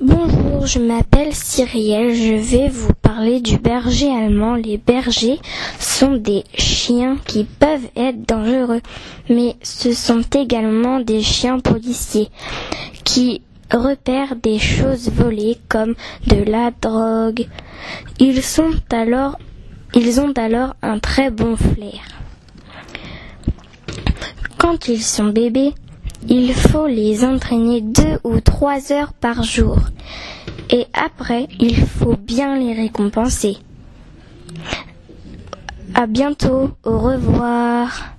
Bonjour, je m'appelle Cyrielle, je vais vous parler du berger allemand. Les bergers sont des chiens qui peuvent être dangereux, mais ce sont également des chiens policiers qui repèrent des choses volées comme de la drogue. Ils ils ont alors un très bon flair. Quand ils sont bébés, il faut les entraîner deux ou trois heures par jour. Et après, il faut bien les récompenser. À bientôt, au revoir.